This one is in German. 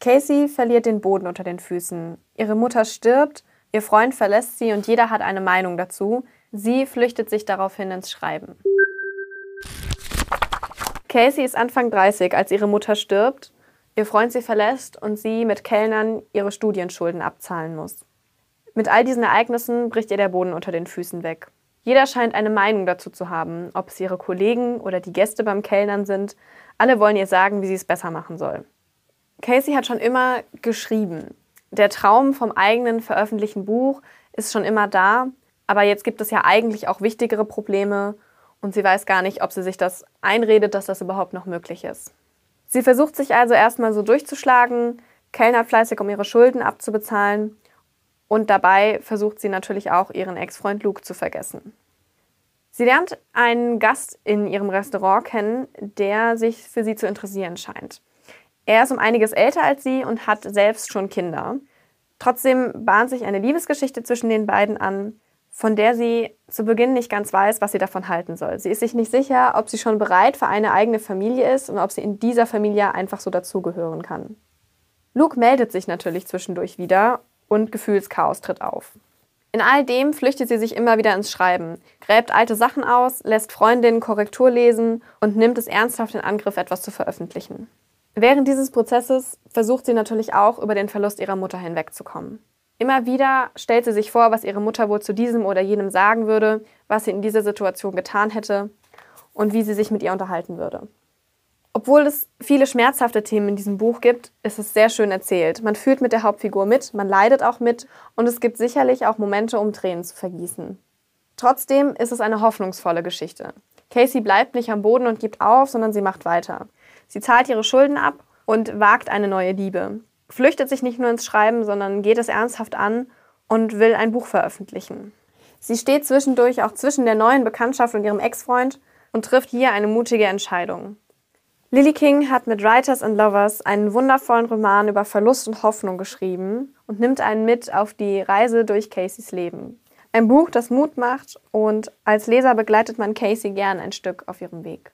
Casey verliert den Boden unter den Füßen. Ihre Mutter stirbt, ihr Freund verlässt sie und jeder hat eine Meinung dazu. Sie flüchtet sich daraufhin ins Schreiben. Casey ist Anfang 30, als ihre Mutter stirbt, ihr Freund sie verlässt und sie mit Kellnern ihre Studienschulden abzahlen muss. Mit all diesen Ereignissen bricht ihr der Boden unter den Füßen weg. Jeder scheint eine Meinung dazu zu haben, ob es ihre Kollegen oder die Gäste beim Kellnern sind. Alle wollen ihr sagen, wie sie es besser machen soll. Casey hat schon immer geschrieben. Der Traum vom eigenen veröffentlichten Buch ist schon immer da, aber jetzt gibt es ja eigentlich auch wichtigere Probleme und sie weiß gar nicht, ob sie sich das einredet, dass das überhaupt noch möglich ist. Sie versucht sich also erstmal so durchzuschlagen, kellnert fleißig, um ihre Schulden abzubezahlen und dabei versucht sie natürlich auch, ihren Ex-Freund Luke zu vergessen. Sie lernt einen Gast in ihrem Restaurant kennen, der sich für sie zu interessieren scheint. Er ist um einiges älter als sie und hat selbst schon Kinder. Trotzdem bahnt sich eine Liebesgeschichte zwischen den beiden an, von der sie zu Beginn nicht ganz weiß, was sie davon halten soll. Sie ist sich nicht sicher, ob sie schon bereit für eine eigene Familie ist und ob sie in dieser Familie einfach so dazugehören kann. Luke meldet sich natürlich zwischendurch wieder und Gefühlschaos tritt auf. In all dem flüchtet sie sich immer wieder ins Schreiben, gräbt alte Sachen aus, lässt Freundinnen Korrektur lesen und nimmt es ernsthaft in Angriff, etwas zu veröffentlichen. Während dieses Prozesses versucht sie natürlich auch, über den Verlust ihrer Mutter hinwegzukommen. Immer wieder stellt sie sich vor, was ihre Mutter wohl zu diesem oder jenem sagen würde, was sie in dieser Situation getan hätte und wie sie sich mit ihr unterhalten würde. Obwohl es viele schmerzhafte Themen in diesem Buch gibt, ist es sehr schön erzählt. Man fühlt mit der Hauptfigur mit, man leidet auch mit und es gibt sicherlich auch Momente, um Tränen zu vergießen. Trotzdem ist es eine hoffnungsvolle Geschichte. Casey bleibt nicht am Boden und gibt auf, sondern sie macht weiter. Sie zahlt ihre Schulden ab und wagt eine neue Liebe. Flüchtet sich nicht nur ins Schreiben, sondern geht es ernsthaft an und will ein Buch veröffentlichen. Sie steht zwischendurch auch zwischen der neuen Bekanntschaft und ihrem Ex-Freund und trifft hier eine mutige Entscheidung. Lily King hat mit Writers and Lovers einen wundervollen Roman über Verlust und Hoffnung geschrieben und nimmt einen mit auf die Reise durch Caseys Leben. Ein Buch, das Mut macht und als Leser begleitet man Casey gern ein Stück auf ihrem Weg.